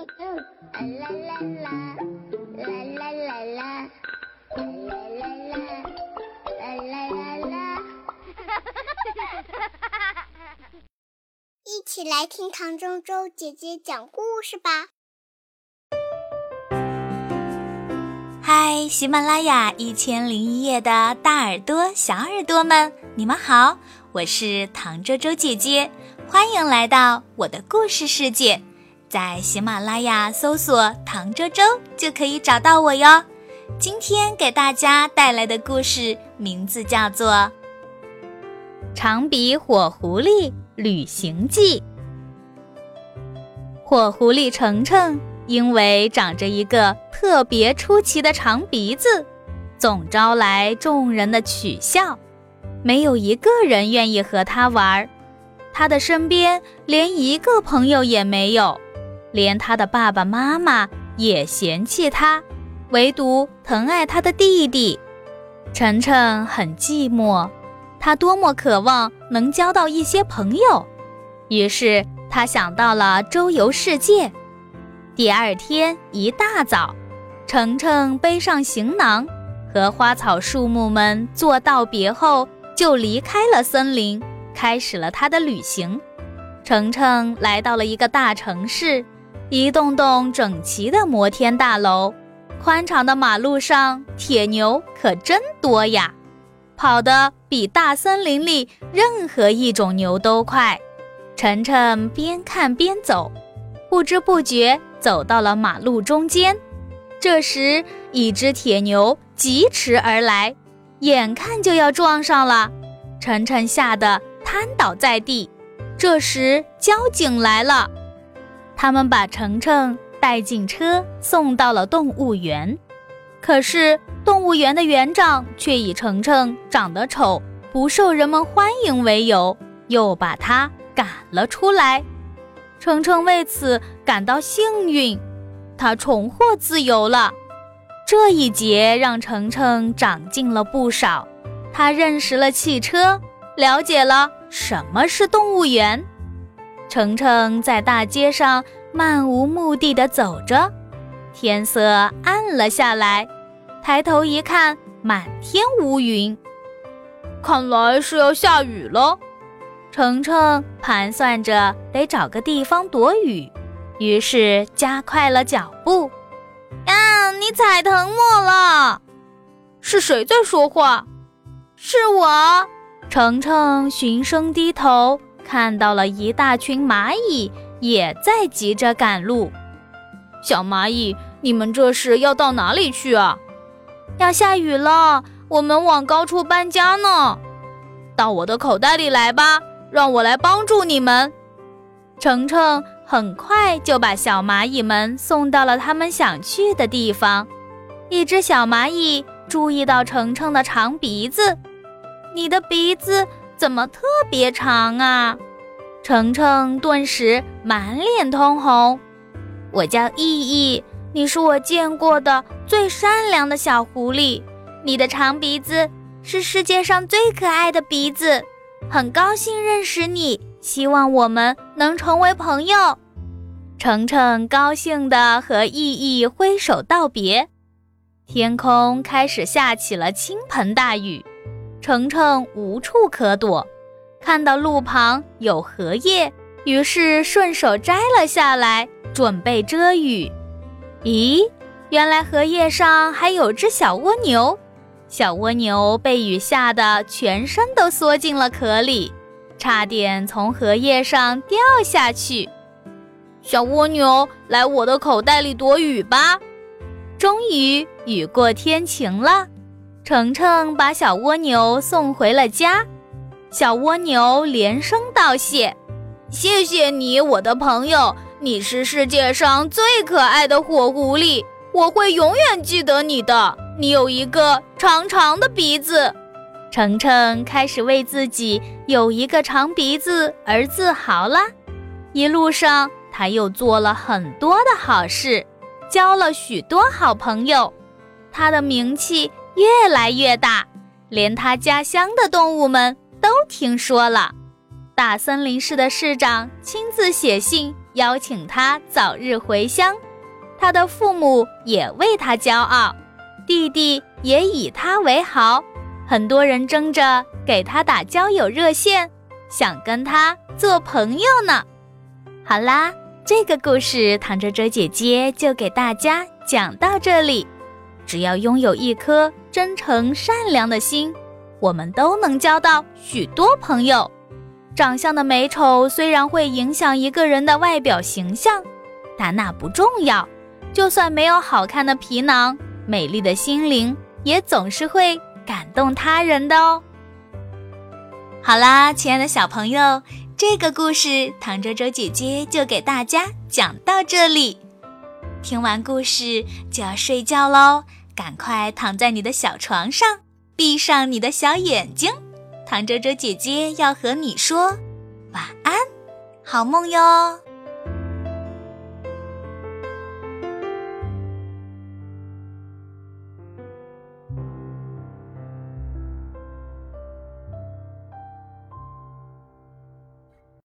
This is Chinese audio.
啦啦啦，啦啦啦啦，啦啦啦啦，啦啦啦啦。一起来听唐周周姐姐讲故事吧。嗨，喜马拉雅一千零一夜的大耳朵、小耳朵们，你们好，我是唐周周姐姐，欢迎来到我的故事世界。在喜马拉雅搜索“唐周周”就可以找到我哟。今天给大家带来的故事名字叫做《长鼻火狐狸旅行记》。火狐狸程程因为长着一个特别出奇的长鼻子，总招来众人的取笑，没有一个人愿意和他玩。他的身边连一个朋友也没有。连他的爸爸妈妈也嫌弃他，唯独疼爱他的弟弟。晨晨很寂寞，他多么渴望能交到一些朋友。于是他想到了周游世界。第二天一大早，程程背上行囊，和花草树木们做道别后，就离开了森林，开始了他的旅行。程程来到了一个大城市。一栋栋整齐的摩天大楼，宽敞的马路上，铁牛可真多呀，跑得比大森林里任何一种牛都快。晨晨边看边走，不知不觉走到了马路中间。这时，一只铁牛疾驰而来，眼看就要撞上了，晨晨吓得瘫倒在地。这时，交警来了。他们把程程带进车，送到了动物园。可是动物园的园长却以程程长得丑，不受人们欢迎为由，又把他赶了出来。程程为此感到幸运，他重获自由了。这一劫让程程长进了不少，他认识了汽车，了解了什么是动物园。程程在大街上漫无目的的走着，天色暗了下来，抬头一看，满天乌云，看来是要下雨了。程程盘算着得找个地方躲雨，于是加快了脚步。呀，你踩疼我了！是谁在说话？是我。程程循声低头。看到了一大群蚂蚁，也在急着赶路。小蚂蚁，你们这是要到哪里去啊？要下雨了，我们往高处搬家呢。到我的口袋里来吧，让我来帮助你们。程程很快就把小蚂蚁们送到了他们想去的地方。一只小蚂蚁注意到程程的长鼻子，你的鼻子。怎么特别长啊？程程顿时满脸通红。我叫意意，你是我见过的最善良的小狐狸。你的长鼻子是世界上最可爱的鼻子。很高兴认识你，希望我们能成为朋友。程程高兴地和意意挥手道别。天空开始下起了倾盆大雨。程程无处可躲，看到路旁有荷叶，于是顺手摘了下来，准备遮雨。咦，原来荷叶上还有只小蜗牛。小蜗牛被雨吓得全身都缩进了壳里，差点从荷叶上掉下去。小蜗牛，来我的口袋里躲雨吧。终于，雨过天晴了。程程把小蜗牛送回了家，小蜗牛连声道谢：“谢谢你，我的朋友，你是世界上最可爱的火狐狸，我会永远记得你的。你有一个长长的鼻子。”程程开始为自己有一个长鼻子而自豪了。一路上，他又做了很多的好事，交了许多好朋友，他的名气。越来越大，连他家乡的动物们都听说了。大森林市的市长亲自写信邀请他早日回乡。他的父母也为他骄傲，弟弟也以他为豪，很多人争着给他打交友热线，想跟他做朋友呢。好啦，这个故事唐哲哲姐姐就给大家讲到这里。只要拥有一颗真诚善良的心，我们都能交到许多朋友。长相的美丑虽然会影响一个人的外表形象，但那不重要。就算没有好看的皮囊，美丽的心灵也总是会感动他人的哦。好啦，亲爱的小朋友，这个故事唐周周姐姐就给大家讲到这里。听完故事就要睡觉喽。赶快躺在你的小床上，闭上你的小眼睛，唐哲哲姐姐要和你说晚安，好梦哟。